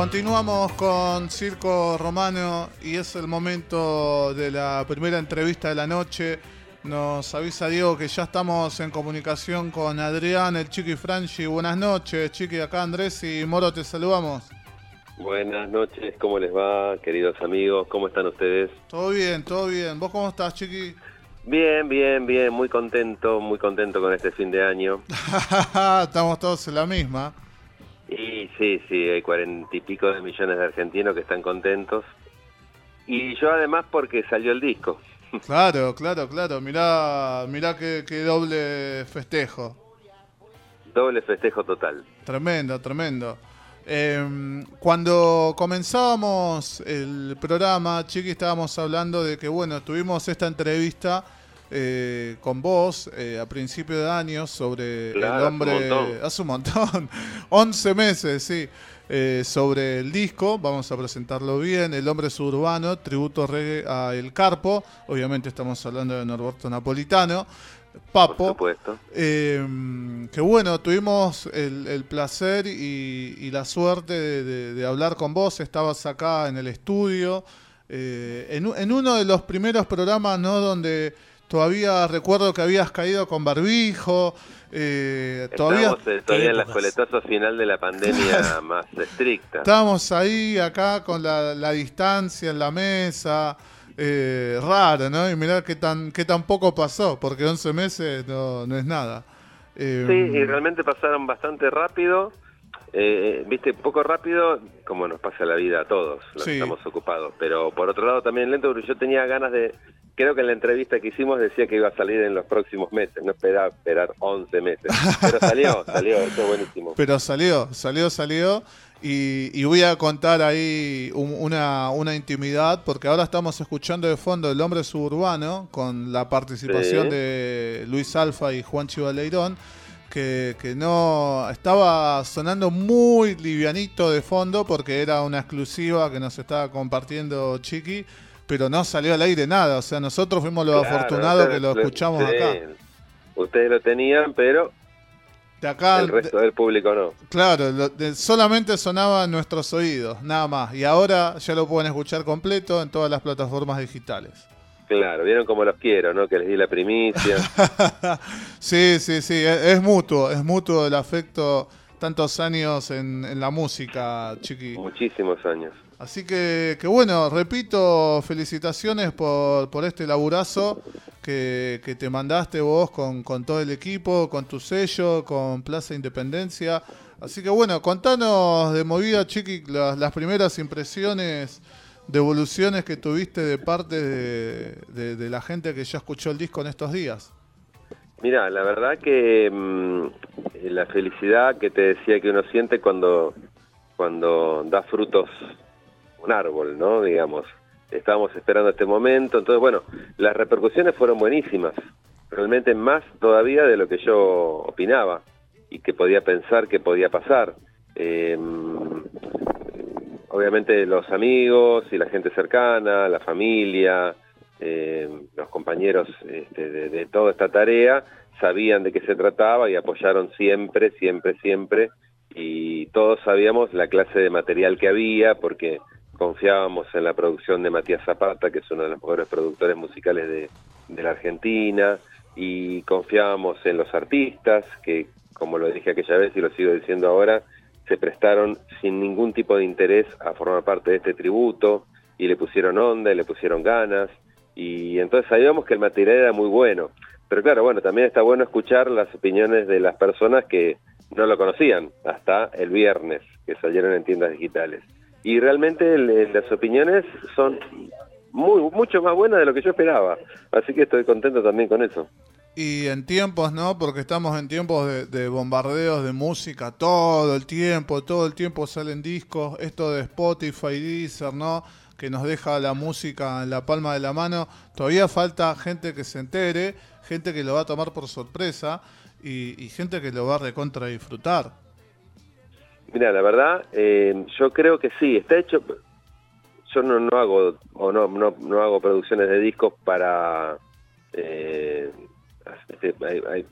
Continuamos con Circo Romano y es el momento de la primera entrevista de la noche. Nos avisa Diego que ya estamos en comunicación con Adrián, el Chiqui Franchi. Buenas noches, Chiqui. Acá Andrés y Moro, te saludamos. Buenas noches, ¿cómo les va, queridos amigos? ¿Cómo están ustedes? Todo bien, todo bien. ¿Vos cómo estás, Chiqui? Bien, bien, bien, muy contento, muy contento con este fin de año. Estamos todos en la misma. Y sí, sí, hay cuarenta y pico de millones de argentinos que están contentos. Y yo además porque salió el disco. Claro, claro, claro. Mirá, mirá qué, qué doble festejo. Doble festejo total. Tremendo, tremendo. Eh, cuando comenzábamos el programa, Chiqui, estábamos hablando de que, bueno, tuvimos esta entrevista eh, con vos eh, a principio de año sobre Claro, el hace hombre. un montón. Hace un montón. 11 meses, sí. eh, sobre el disco, vamos a presentarlo bien, El hombre suburbano, tributo reggae a El Carpo, obviamente estamos hablando de Norberto Napolitano, Papo, Por eh, que bueno, tuvimos el, el placer y, y la suerte de, de- de hablar con vos. Estabas acá en el estudio, eh, en, en uno de los primeros programas, ¿no? Donde todavía recuerdo que habías caído con barbijo. eh, todavía Estamos eh, todavía en la épocas. escoletazo final de la pandemia más estricta. estábamos ahí, acá, con la, la distancia en la mesa. eh, raro, ¿no? Y mirá qué tan, qué tan poco pasó, porque 11 meses no, no es nada. Eh, Sí, y realmente pasaron bastante rápido. Eh, Viste, poco rápido, como nos pasa la vida a todos, los Sí. que estamos ocupados. Pero por otro lado también lento, porque yo tenía ganas de... Creo que en la entrevista que hicimos decía que iba a salir en los próximos meses, no esperaba esperar 11 meses. Pero salió, salió, eso es buenísimo. Pero salió, salió, salió. Y, y voy a contar ahí un- una, una intimidad, porque ahora estamos escuchando de fondo El Hombre Suburbano, con la participación Sí. de Luis Alfa y Juan Chivaleirón, que, que no estaba sonando muy livianito de fondo, porque era una exclusiva que nos estaba compartiendo Chiqui, pero no salió al aire nada. O sea, nosotros fuimos los Claro, afortunados que lo lo- escuchamos sí, acá. Ustedes lo tenían, pero De acá el resto del público no. Claro, lo- de- solamente sonaba en nuestros oídos, nada más. Y ahora ya lo pueden escuchar completo en todas las plataformas digitales. Claro, vieron cómo los quiero, ¿no? Que les di la primicia. sí, sí, sí, es, es mutuo, es mutuo el afecto tantos años en, en la música, Chiqui. Muchísimos años. Así que, que bueno, repito, felicitaciones por, por este laburazo que, que te mandaste vos con, con todo el equipo, con tu sello, con Plaza Independencia. Así que bueno, contanos de movida, Chiqui, las, las primeras impresiones, devoluciones que tuviste de parte de, la gente que ya escuchó el disco en estos días. Mira, la verdad que mm, eh, la felicidad que te decía que uno siente cuando, cuando da frutos un árbol, ¿no? Digamos, estábamos esperando este momento, entonces bueno, las repercusiones fueron buenísimas, realmente más todavía de lo que yo opinaba y que podía pensar que podía pasar. Eh, obviamente los amigos y la gente cercana, la familia, eh, los compañeros este, de, toda esta tarea sabían de qué se trataba y apoyaron siempre, siempre, siempre. Y todos sabíamos la clase de material que había porque confiábamos en la producción de Matías Zapata, que es uno de los mejores productores musicales de, de la Argentina, y confiábamos en los artistas que, como lo dije aquella vez y lo sigo diciendo ahora, se prestaron sin ningún tipo de interés a formar parte de este tributo y le pusieron onda y le pusieron ganas y entonces sabíamos que el material era muy bueno. Pero claro, bueno, también está bueno escuchar las opiniones de las personas que no lo conocían hasta el viernes, que salieron en tiendas digitales. Y realmente las opiniones son muy mucho más buenas de lo que yo esperaba. Así que estoy contento también con eso. Y en tiempos, ¿no? Porque estamos en tiempos de, de bombardeos de música todo el tiempo, todo el tiempo salen discos, esto de Spotify, Deezer, ¿no? Que nos deja la música en la palma de la mano. Todavía falta gente que se entere, gente que lo va a tomar por sorpresa y, y gente que lo va a recontra disfrutar. Mira, la verdad, eh, yo creo que sí, está hecho. Yo no, no hago o no, no, no hago producciones de discos para. Este, hay- hay-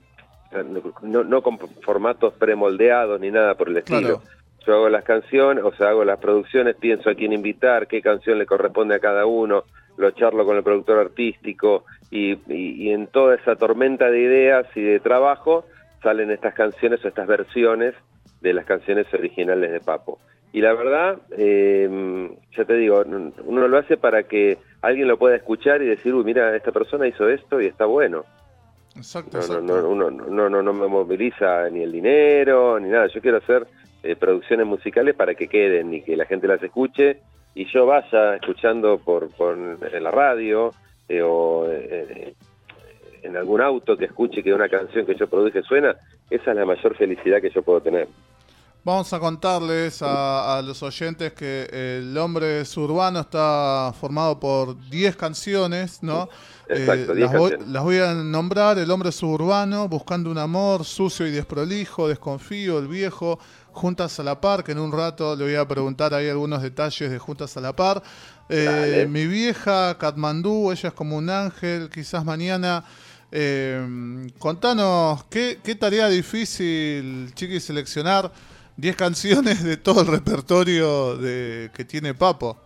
no, no con formatos premoldeados ni nada por el estilo. Claro. yo hago las canciones, o sea, hago las producciones, pienso a quién invitar, qué canción le corresponde a cada uno, lo charlo con el productor artístico y, y en toda esa tormenta de ideas y de trabajo salen estas canciones o estas versiones de las canciones originales de Papo. Y la verdad, eh, ya te digo, uno lo hace para que alguien lo pueda escuchar y decir, uy, mira, esta persona hizo esto y está bueno. Exacto, no, No, uno no, no, no me moviliza ni el dinero, ni nada. Yo quiero hacer eh, producciones musicales para que queden y que la gente las escuche y yo vaya escuchando por, por en la radio eh, o eh, en algún auto que escuche que una canción que yo produje suena, esa es la mayor felicidad que yo puedo tener. Vamos a contarles a, los oyentes que el hombre suburbano está formado por 10 canciones, ¿no? Exacto, eh, las, voy, las, voy, a nombrar, el hombre suburbano, buscando un amor sucio y desprolijo, desconfío, el viejo, Juntas a la Par, que en un rato le voy a preguntar ahí algunos detalles de Juntas a la Par. Eh, mi vieja, Katmandú, ella es como un ángel, quizás mañana... Eh, contanos, ¿qué, ¿qué, tarea difícil, Chiqui, seleccionar 10 canciones de todo el repertorio de, que tiene Papo.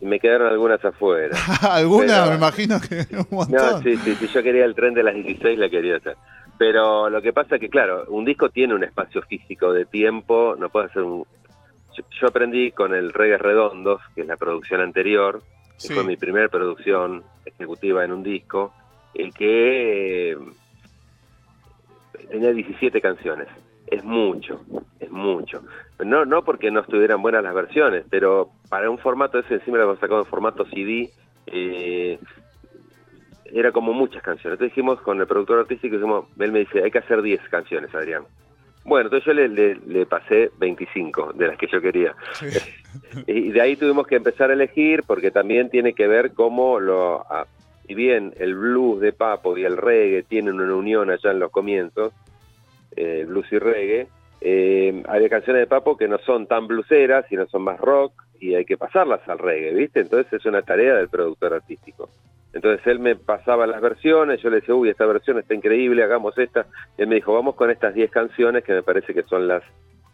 Y me quedaron algunas afuera. algunas, me imagino que un montón. No, sí, sí, sí, yo quería el tren de las 16, la quería hacer. Pero lo que pasa es que, claro, un disco tiene un espacio físico de tiempo, no puede hacer un... Yo, aprendí con el Reggae Redondos, que es la producción anterior, que fue mi primera producción ejecutiva en un disco, el que eh, tenía 17 canciones es mucho, es mucho. No, no porque no estuvieran buenas las versiones, pero para un formato ese, encima lo hemos sacado en formato CD, eh, era como muchas canciones. Entonces dijimos con el productor artístico, dijimos, él me dice, hay que hacer 10 canciones, Adrián. Bueno, entonces yo le, le, pasé 25 de las que yo quería. y de ahí tuvimos que empezar a elegir, porque también tiene que ver cómo lo... y bien el blues de Papo y el reggae tienen una unión allá en los comienzos, eh, blues y reggae. Eh, hay canciones de Papo que no son tan blueseras, sino son más rock y hay que pasarlas al reggae, ¿viste? Entonces es una tarea del productor artístico. Entonces él me pasaba las versiones, yo le decía, uy, esta versión está increíble, hagamos esta. Y él me dijo, vamos con estas 10 canciones que me parece que son las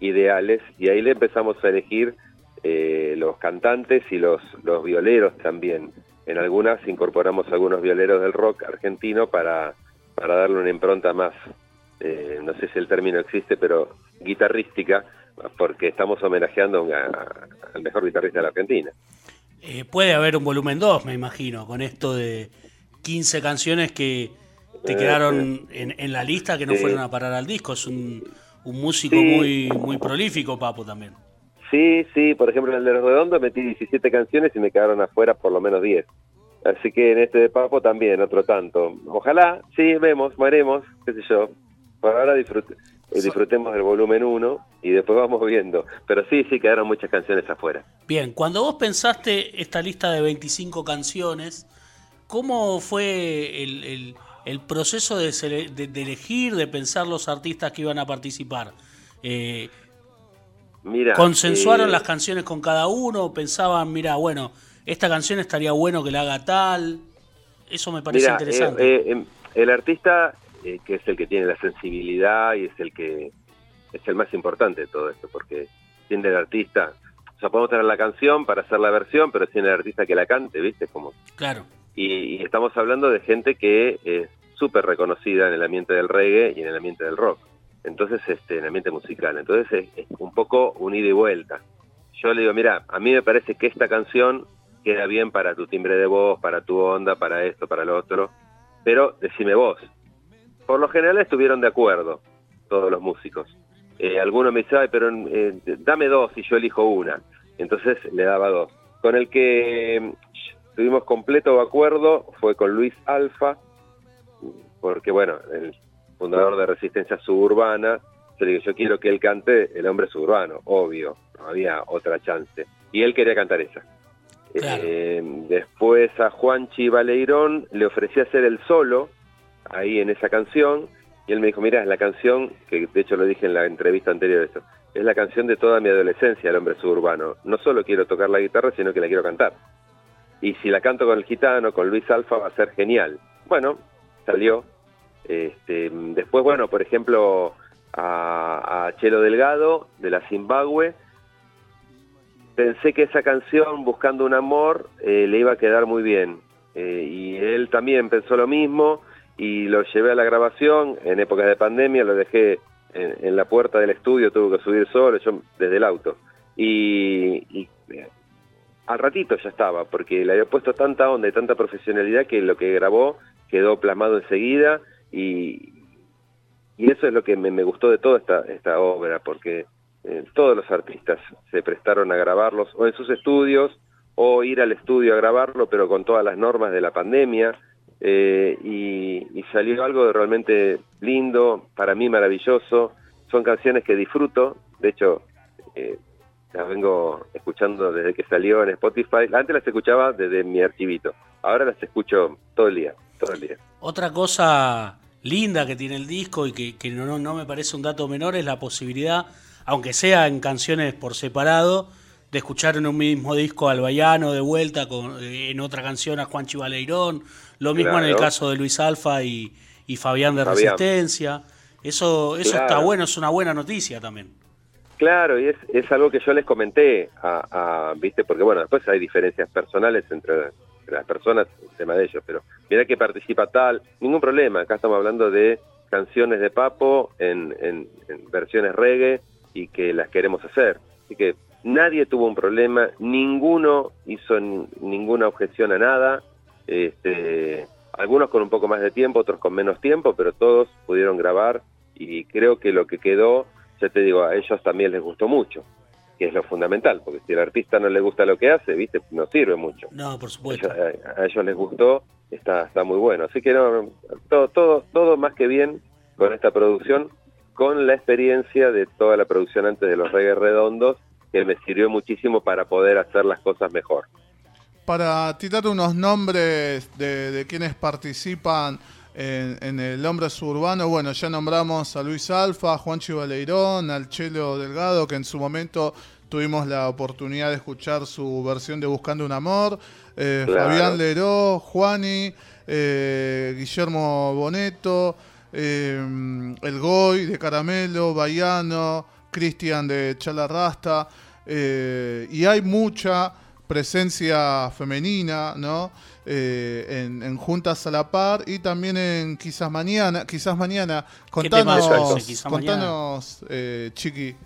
ideales. Y ahí le empezamos a elegir eh, los cantantes y los, los violeros también. En algunas incorporamos algunos violeros del rock argentino para, para darle una impronta más, eh, no sé si el término existe, pero guitarrística, porque estamos homenajeando al mejor guitarrista de la Argentina. Eh, puede haber un volumen 2, me imagino, con esto de 15 canciones que te quedaron en, la lista que no fueron a parar al disco. Es un, músico muy, muy prolífico, Papo, también. Sí, sí, por ejemplo en el de Los Redondos metí 17 canciones y me quedaron afuera por lo menos 10. Así que en este de Papo también, otro tanto. Ojalá, sí, vemos, veremos, qué sé yo. Por ahora eh, disfrutemos del volumen 1 y después vamos viendo. Pero sí, sí, quedaron muchas canciones afuera. Bien, cuando vos pensaste esta lista de 25 canciones, ¿cómo fue el, proceso de, elegir, de pensar los artistas que iban a participar? Eh, mira, ¿Consensuaron eh, las canciones con cada uno? ¿Pensaban, mira, bueno, esta canción estaría bueno que la haga tal? Eso me parece interesante. Em, el artista eh, que es el que tiene la sensibilidad y es el que es el más importante de todo esto, porque tiene el artista, o sea, podemos tener la canción para hacer la versión, pero tiene el artista que la cante, ¿viste? Como, claro. Y, estamos hablando de gente que es súper reconocida en el ambiente del reggae y en el ambiente del rock. Entonces, este, en el ambiente musical. Entonces, es, un poco un ida y vuelta. Yo le digo, mira, a mí me parece que esta canción queda bien para tu timbre de voz, para tu onda, para esto, para lo otro, pero decime vos, por lo general estuvieron de acuerdo todos los músicos. Eh, algunos me dicen, pero eh, dame dos y yo elijo una. Entonces le daba dos. Con el que mm, tuvimos completo acuerdo fue con Luis Alfa, porque bueno, el fundador de Resistencia Suburbana, yo le yo quiero que él cante El Hombre Suburbano, obvio, no había otra chance. Y él quería cantar esa. Eh, después a Juanchi Baleirón le ofrecí hacer el solo, ahí en esa canción y él me dijo, mira, es la canción, que de hecho lo dije en la entrevista anterior esto, es la canción de toda mi adolescencia, el hombre suburbano. No solo quiero tocar la guitarra, sino que la quiero cantar. Y si la canto con el gitano, con Luis Alfa, va a ser genial. Bueno, salió. Este, después, bueno, por ejemplo, a, Chelo Delgado, de la Zimbabue, pensé que esa canción, Buscando un Amor, eh, le iba a quedar muy bien. Eh, y él también pensó lo mismo y lo llevé a la grabación. En épocas de pandemia lo dejé en, la puerta del estudio, tuve que subir solo, yo desde el auto. Y, al ratito ya estaba, porque le había puesto tanta onda y tanta profesionalidad que lo que grabó quedó plasmado enseguida y, y eso es lo que me, gustó de toda esta, esta obra, porque eh, todos los artistas se prestaron a grabarlos o en sus estudios o ir al estudio a grabarlo, pero con todas las normas de la pandemia. Eh, y, salió algo realmente lindo, para mí maravilloso. Son canciones que disfruto, de hecho, eh, las vengo escuchando desde que salió en Spotify. Antes las escuchaba desde mi archivito, ahora las escucho todo el día, todo el día. Otra cosa linda que tiene el disco y que, no, no, me parece un dato menor es la posibilidad, aunque sea en canciones por separado, de escuchar en un mismo disco al Bayano de vuelta, con, en otra canción a Juan Chivaleirón, lo mismo en el caso de Luis Alfa y, Fabián de Resistencia. Eso, eso está bueno, es una buena noticia también. Claro, y es, es algo que yo les comenté, a, ¿viste? Porque bueno, después hay diferencias personales entre las personas, el tema de ellos, pero mira que participa tal, ningún problema, acá estamos hablando de canciones de Papo en, en, versiones reggae y que las queremos hacer. Así que nadie tuvo un problema, ninguno hizo ninguna objeción a nada, este, algunos con un poco más de tiempo, otros con menos tiempo, pero todos pudieron grabar y creo que lo que quedó, ya te digo, a ellos también les gustó mucho que es lo fundamental, porque si al artista no le gusta lo que hace, viste, no sirve mucho. No, por supuesto. A ellos, les gustó, está, está muy bueno. Así que no, todo, todo, todo más que bien con esta producción, con la experiencia de toda la producción antes de los Reggae Redondos, que me sirvió muchísimo para poder hacer las cosas mejor. Para tirar unos nombres de, de quienes participan en, en, el hombre suburbano, bueno, ya nombramos a Luis Alfa, a Juan Chivaleirón, al Chelo Delgado, que en su momento tuvimos la oportunidad de escuchar su versión de Buscando un Amor, eh, Fabián Leró, Juani, eh, Guillermo Boneto, eh, El Goy de Caramelo, Baiano, Cristian de Chalarrasta, y hay mucha presencia femenina, ¿no? en, Juntas a la Par y también en Quizás Mañana. Quizás Mañana. Contanos, contanos Chiqui.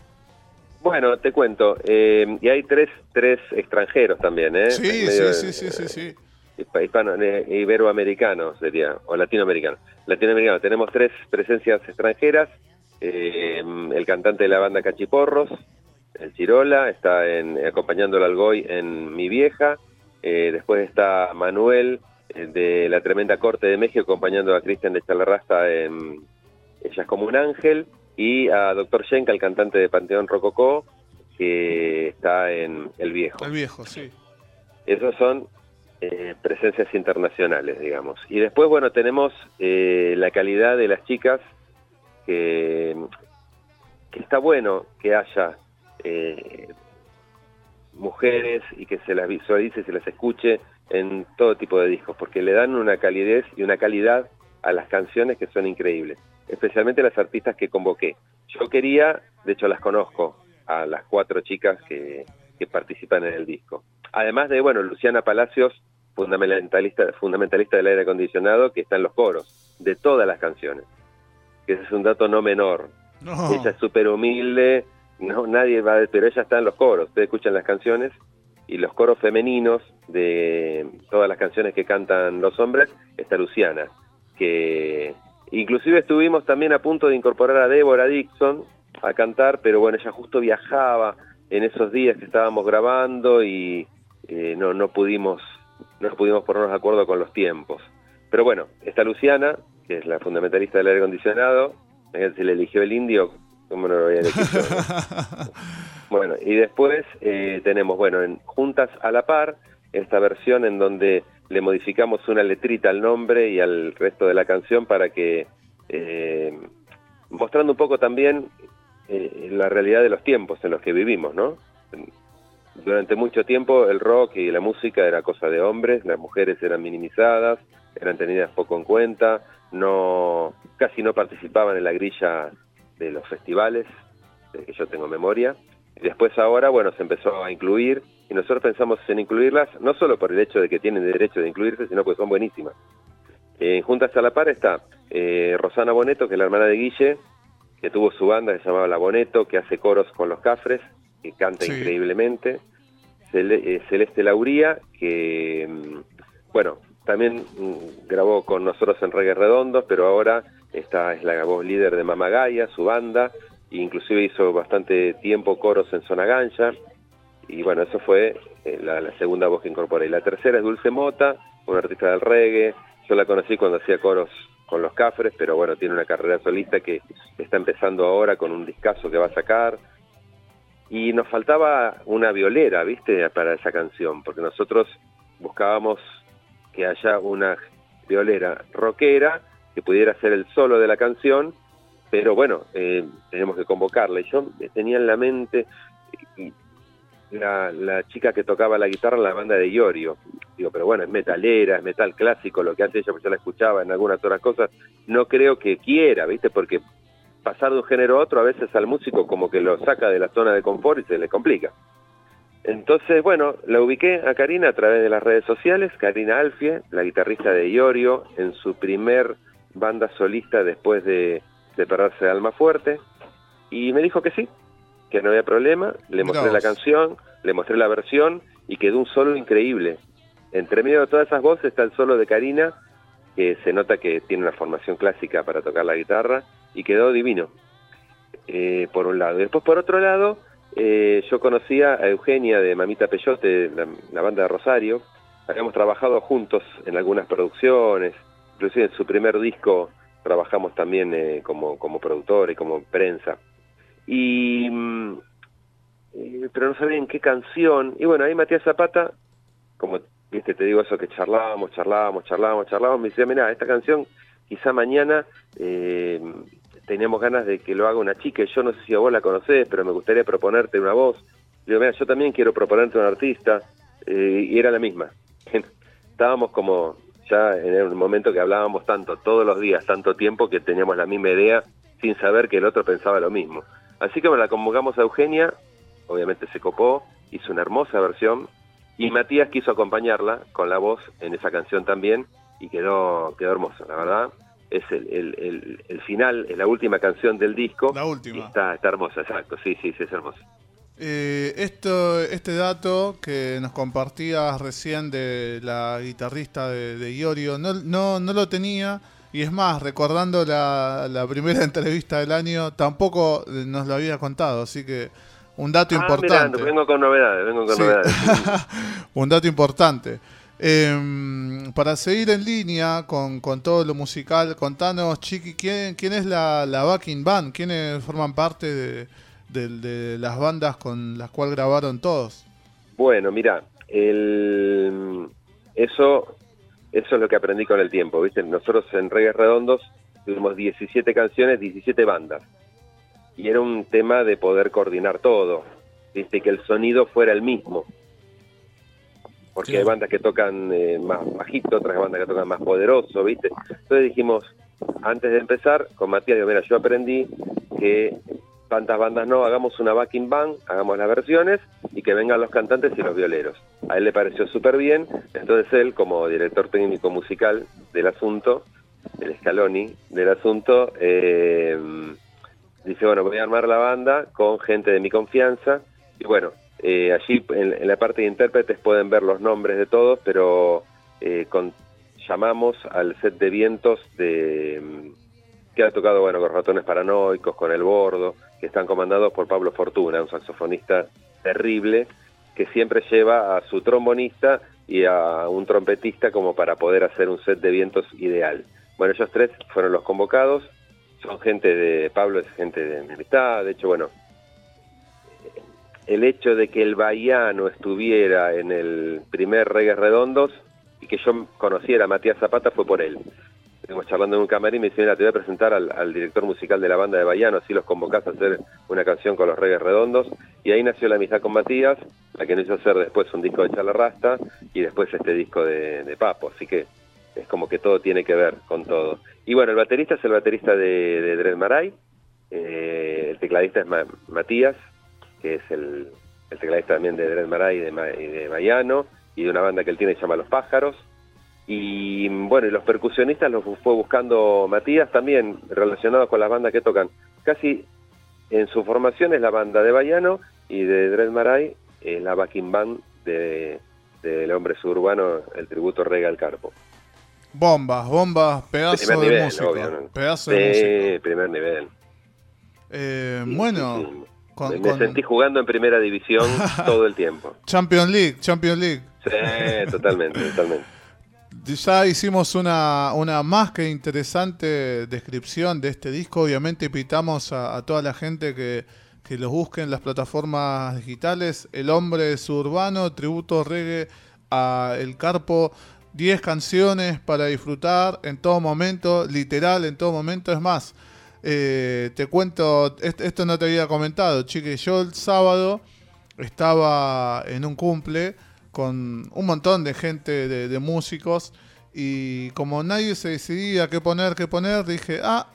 Bueno, te cuento. Eh, y hay tres, tres extranjeros también, ¿eh? Sí, sí, sí, sí, sí, Hispano, eh, iberoamericanos sería, o latinoamericanos. Latinoamericanos, tenemos tres presencias extranjeras. Eh, el cantante de la banda Cachiporros, el Chirola, está en, acompañando al Algoy en Mi Vieja. después está Manuel de la Tremenda Corte de México acompañando a Cristian de Chalarrasta en Ella es como un ángel y a Dr. Schenka, el cantante de Panteón Rococó, que está en El Viejo. El Viejo, sí. Esos son eh, presencias internacionales, digamos. Y después, bueno, tenemos eh, la calidad de las chicas, que, está bueno que haya eh, mujeres y que se las visualice, se las escuche en todo tipo de discos, porque le dan una calidez y una calidad a las canciones que son increíbles especialmente las artistas que convoqué. Yo quería, de hecho las conozco, a las cuatro chicas que, participan en el disco. Además de, bueno, Luciana Palacios, fundamentalista, fundamentalista del aire acondicionado, que está en los coros de todas las canciones. Que ese es un dato no menor. Ella es súper humilde, no, nadie va a pero ella está en los coros. Ustedes escuchan las canciones y los coros femeninos de todas las canciones que cantan los hombres, está Luciana, que Inclusive estuvimos también a punto de incorporar a Débora Dixon a cantar, pero bueno, ella justo viajaba en esos días que estábamos grabando y eh, no, no pudimos no pudimos ponernos de acuerdo con los tiempos. Pero bueno, está Luciana, que es la fundamentalista del aire acondicionado, se le eligió el indio, ¿cómo no lo a elegir bueno, y después eh, tenemos, bueno, en Juntas a la Par, esta versión en donde le modificamos una letrita al nombre y al resto de la canción para que, eh, mostrando un poco también eh, la realidad de los tiempos en los que vivimos, ¿no? Durante mucho tiempo el rock y la música era cosa de hombres, las mujeres eran minimizadas, eran tenidas poco en cuenta, no, casi no participaban en la grilla de los festivales, de que yo tengo memoria, Y después ahora, bueno, se empezó a incluir y nosotros pensamos en incluirlas no solo por el hecho de que tienen derecho de incluirse, sino porque son buenísimas. En Juntas a la Par está eh, Rosana Boneto, que es la hermana de Guille, que tuvo su banda que se llamaba La Boneto, que hace coros con los cafres, que canta increíblemente. Eh, Celeste Lauría, que, mm, bueno, también mm, grabó con nosotros en Reggae Redondos, pero ahora esta es la voz líder de Mamagaya, su banda, e inclusive hizo bastante tiempo coros en Zona Gancha, y bueno, eso fue eh, la, la, segunda voz que incorporé. La tercera es Dulce Mota, una artista del reggae, yo la conocí cuando hacía coros con los Cafres, pero bueno, tiene una carrera solista que está empezando ahora con un discazo que va a sacar. Y nos faltaba una violera, ¿viste? Para esa canción, porque nosotros buscábamos que haya una violera rockera que pudiera hacer el solo de la canción, pero bueno, eh, tenemos que convocarla. Y yo tenía en la mente la, la chica que tocaba la guitarra en la banda de Iorio, digo, pero bueno, es metalera, es metal clásico lo que hace ella, porque yo la escuchaba en algunas otras cosas, no creo que quiera, ¿viste? Porque pasar de un género a otro a veces al músico como que lo saca de la zona de confort y se le complica. Entonces, bueno, la ubiqué a Karina a través de las redes sociales, Karina Alfie, la guitarrista de Iorio, en su primer banda solista después de separarse de Alma Fuerte, y me dijo que sí, que no había problema, le mostré la canción, le mostré la versión y quedó un solo increíble. Entre medio de todas esas voces está el solo de Karina, que se nota que tiene una formación clásica para tocar la guitarra, y quedó divino, eh, por un lado. Después, por otro lado, eh, yo conocía a Eugenia de Mamita Peyote, la, banda de Rosario, habíamos trabajado juntos en algunas producciones, inclusive en su primer disco trabajamos también eh, como, como productor y como prensa. Y, mm, pero no sabía en qué canción, y bueno, ahí Matías Zapata, como viste, te digo eso que charlábamos, charlábamos, charlábamos, charlábamos, me decía, mira, esta canción quizá mañana eh, teníamos ganas de que lo haga una chica, yo no sé si vos la conocés, pero me gustaría proponerte una voz. Y digo, mira, yo también quiero proponerte un artista, eh, y era la misma. Estábamos como ya en el momento que hablábamos tanto, todos los días, tanto tiempo, que teníamos la misma idea, sin saber que el otro pensaba lo mismo. Así que bueno, la convocamos a Eugenia, obviamente se copó, hizo una hermosa versión, y Matías quiso acompañarla con la voz en esa canción también y quedó, quedó hermoso, la verdad. Es el, el, el, final, es la última canción del disco. La última. Está, está hermosa, exacto, sí, sí, sí, es hermosa. Eh, esto, este dato que nos compartías recién de la guitarrista de, de Iorio, no, no, no lo tenía. Y es más, recordando la, la primera entrevista del año, tampoco nos lo había contado, así que un dato ah, importante. vengo con novedades, vengo con novedades. un dato importante. Eh, para seguir en línea con, con, todo lo musical, contanos, Chiqui, ¿quién, quién es la, la backing band? ¿Quiénes forman parte de, de, de, las bandas con las cuales grabaron todos? Bueno, mira, el, eso, eso es lo que aprendí con el tiempo, ¿viste? Nosotros en Reggae Redondos tuvimos 17 canciones, 17 bandas y era un tema de poder coordinar todo, ¿viste? que el sonido fuera el mismo. Porque hay bandas que tocan eh, más bajito, otras bandas que tocan más poderoso, ¿viste? Entonces dijimos, antes de empezar, con Matías, digo, mira, yo aprendí que tantas bandas no, hagamos una backing band, hagamos las versiones y que vengan los cantantes y los violeros. A él le pareció súper bien, entonces él, como director técnico musical del asunto, el Scaloni del asunto, eh, dice, bueno, voy a armar la banda con gente de mi confianza. Y bueno, eh, allí en, la parte de intérpretes pueden ver los nombres de todos, pero eh, llamamos al set de vientos de que ha tocado bueno con ratones paranoicos, con el bordo, que están comandados por Pablo Fortuna, un saxofonista terrible, que siempre lleva a su trombonista y a un trompetista como para poder hacer un set de vientos ideal. Bueno, ellos tres fueron los convocados son gente de, Pablo es gente de mi amistad, de hecho, bueno, el hecho de que el Bahiano estuviera en el primer Reggae Redondos y que yo conociera a Matías Zapata fue por él. Estuvimos charlando en un camarín y me dice, mira, te voy a presentar al, director musical de la banda de Bahiano, así los convocás a hacer una canción con los Reggae Redondos. Y ahí nació la amistad con Matías, la que nos hizo hacer después un disco de Charla Rasta y después este disco de, Papo. Así que es como que todo tiene que ver con todo. Y bueno, el baterista es el baterista de, de Dred Maray, eh, el tecladista es Matías, que es el, tecladista también de Dred Maray y de, Ma- y de Mayano, y de una banda que él tiene que se llama Los Pájaros. Y bueno, y los percusionistas los fue buscando Matías también relacionados con las bandas que tocan. Casi en su formación es la banda de Bayano y de Dred Maray es la backing band de del hombre suburbano, el tributo Rega al Carpo. Bombas, bombas, pedazo Primer de nivel, músico. obvio, ¿no? Pedazo de músico. Sí, primer nivel. Eh, Sí, bueno, sí, sí. con- me, con- me sentí jugando en primera división todo el tiempo. Champions League, Champions League. Sí, totalmente, totalmente. Ya hicimos una, una más que interesante descripción de este disco. Obviamente invitamos a, toda la gente que, que los busque en las plataformas digitales. El hombre suburbano, tributo reggae a El Carpo. 10 canciones para disfrutar en todo momento, literal en todo momento. Es más, eh, te cuento, est- esto no te había comentado, chique. Yo el sábado estaba en un cumple con un montón de gente, de, de músicos, y como nadie se decidía qué poner, qué poner, dije, ah,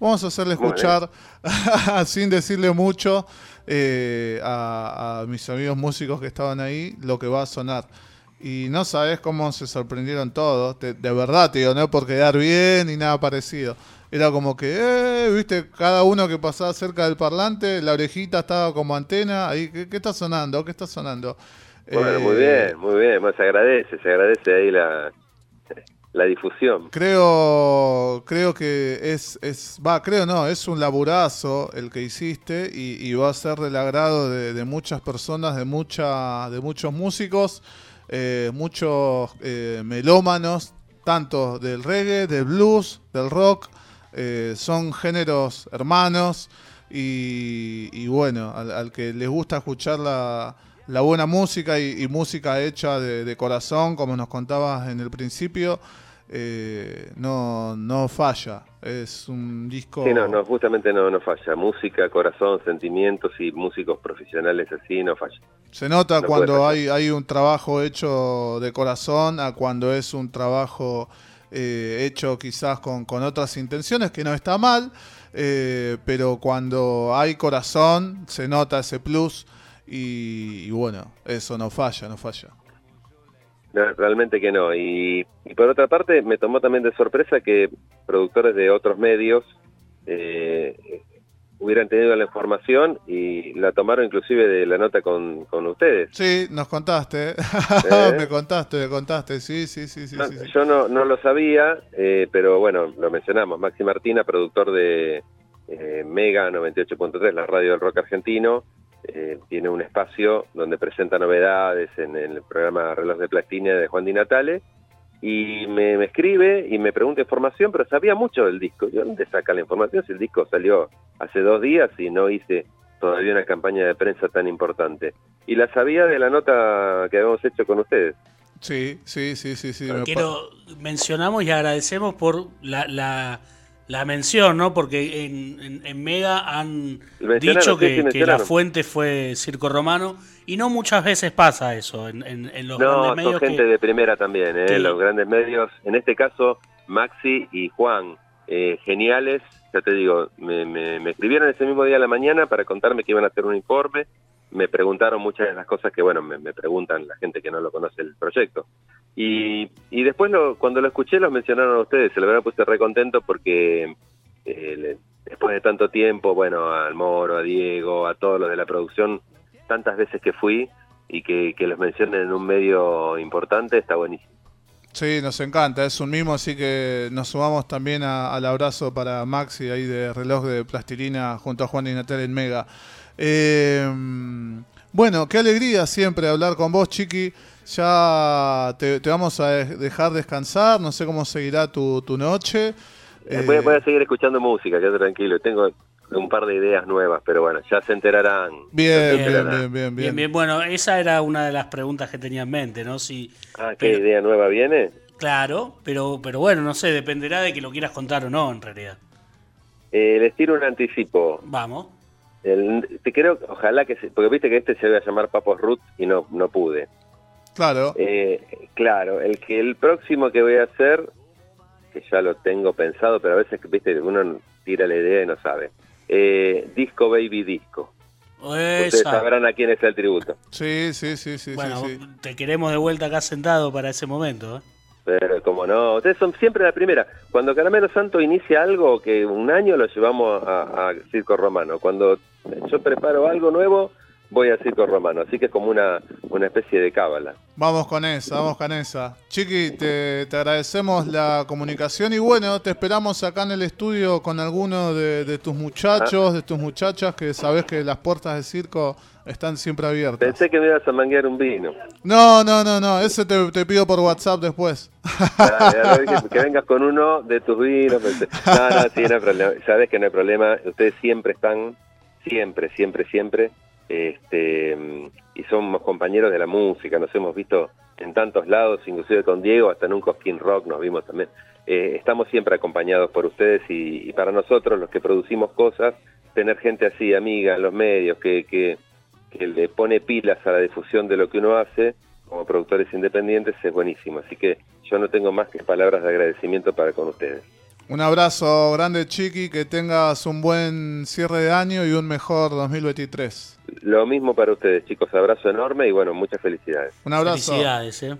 vamos a hacerle escuchar, sin decirle mucho, eh, a, a mis amigos músicos que estaban ahí, lo que va a sonar. Y no sabes cómo se sorprendieron todos, te- de verdad, digo, no por quedar bien ni nada parecido. Era como que, eh, viste, cada uno que pasaba cerca del parlante, la orejita estaba como antena, ahí, ¿qué, qué está sonando? ¿Qué está sonando? Bueno, Eh, muy bien, muy bien. Bueno, se agradece, se agradece ahí la, la difusión. Creo, creo que es, es, va, creo no, es un laburazo el que hiciste y, y va a ser del agrado de, de muchas personas, de mucha, de muchos músicos, eh, muchos eh, melómanos, tanto del reggae, del blues, del rock, eh, son géneros hermanos y, y bueno, al, al que les gusta escuchar la, la buena música y, y música hecha de, de corazón, como nos contabas en el principio, eh, no, no falla. Es un disco... Sí, no, no, justamente no, no falla. Música, corazón, sentimientos y músicos profesionales así no falla. Se nota No cuando hay, hay un trabajo hecho de corazón a cuando es un trabajo eh, hecho quizás con, con otras intenciones, que no está mal, eh, pero cuando hay corazón se nota ese plus y, y bueno, eso no falla, no falla. No, realmente que no. Y, y por otra parte, me tomó también de sorpresa que productores de otros medios eh, hubieran tenido la información y la tomaron inclusive de la nota con, con ustedes. Sí, nos contaste, me contaste, me contaste, sí, sí, sí, sí. No, sí, sí. Yo no, no lo sabía, eh, pero bueno, lo mencionamos. Maxi Martina, productor de eh, Mega 98.3, la radio del rock argentino, eh, tiene un espacio donde presenta novedades en, el programa Reloj de Plastina de Juan Di Natale. Y me, me escribe y me pregunta información, pero sabía mucho del disco. ¿De dónde saca la información si el disco salió hace dos días y no hice todavía una campaña de prensa tan importante? Y la sabía de la nota que habíamos hecho con ustedes. Sí, sí, sí, sí, sí. Quiero, mencionamos y agradecemos por la, la, la mención, ¿no? Porque en, en- en Mega han dicho que, sí, que la fuente fue Circo Romano y no muchas veces pasa eso en, en- en los No, grandes son medios. gente que- de primera también, ¿eh? que- los grandes medios. En este caso, Maxi y Juan, eh, geniales. Ya te digo, me, me- me escribieron ese mismo día a la mañana para contarme que iban a hacer un informe. Me preguntaron muchas de las cosas que, bueno, me, me preguntan la gente que no lo conoce el proyecto. Y, y después, lo, cuando lo escuché, los mencionaron a ustedes. Se lo verdad puse re contento porque eh, después de tanto tiempo, bueno, al Moro, a Diego, a todos los de la producción, tantas veces que fui y que, que los mencionen en un medio importante, está buenísimo. Sí, nos encanta, es un mimo, así que nos sumamos también al abrazo para Maxi ahí de reloj de plastilina junto a Juan y Natal en Mega. Eh, bueno, qué alegría siempre hablar con vos, Chiqui. Ya te, te vamos a de- dejar descansar, no sé cómo seguirá tu, tu noche. Eh, Eh, voy, a- voy a seguir escuchando música, quédate tranquilo. Tengo un par de ideas nuevas, pero bueno, ya se enterarán. bien, Ya se bien, enterarán. bien, bien, Bien, bien, bueno, esa era una de las preguntas que tenía en mente, ¿no? Si, Ah, ¿qué Pero- idea nueva viene? claro, pero, pero bueno, no sé, dependerá de que lo quieras contar o no, en realidad. Eh, les tiro un anticipo. Vamos. El- te creo, ojalá que se, porque viste que este se iba a llamar Papos Root y no, no pude. Claro, Eh, claro, el que el próximo que voy a hacer, que ya lo tengo pensado, pero a veces viste uno tira la idea y no sabe. Eh, disco Baby Disco. Ustedes sabrán a quién es el tributo. Sí, sí, sí, sí. Bueno, sí, te queremos de vuelta acá sentado para ese momento. ¿eh? Pero como no, ustedes son siempre la primera. Cuando Caramelo Santo inicia algo, que un año lo llevamos a, a Circo Romano. Cuando yo preparo algo nuevo, voy a Circo Romano. Así que es como una, una especie de cábala. Vamos con esa, vamos con esa. Chiqui, te, te, agradecemos la comunicación y bueno, te esperamos acá en el estudio con alguno de, tus muchachos, de tus muchachas, que sabes que las puertas del circo están siempre abiertas. Pensé que me ibas a manguear un vino. No, no, no, no, ese te, te pido por WhatsApp después. que, vengas con uno de tus vinos. No, no, sí, no hay problema. Sabes que no hay problema. Ustedes siempre están, siempre, siempre, siempre este, y somos compañeros de la música, nos hemos visto en tantos lados, inclusive con Diego, hasta en un Cosquín Rock nos vimos también. Eh, estamos siempre acompañados por ustedes y, para nosotros, los que producimos cosas, tener gente así, amiga en los medios, que, que, que le pone pilas a la difusión de lo que uno hace, como productores independientes, es buenísimo. Así que yo no tengo más que palabras de agradecimiento para con ustedes. Un abrazo grande, Chiqui, que tengas un buen cierre de año y un mejor 2023. Lo mismo para ustedes, chicos. Abrazo enorme y bueno, muchas felicidades. Un abrazo. Felicidades, eh.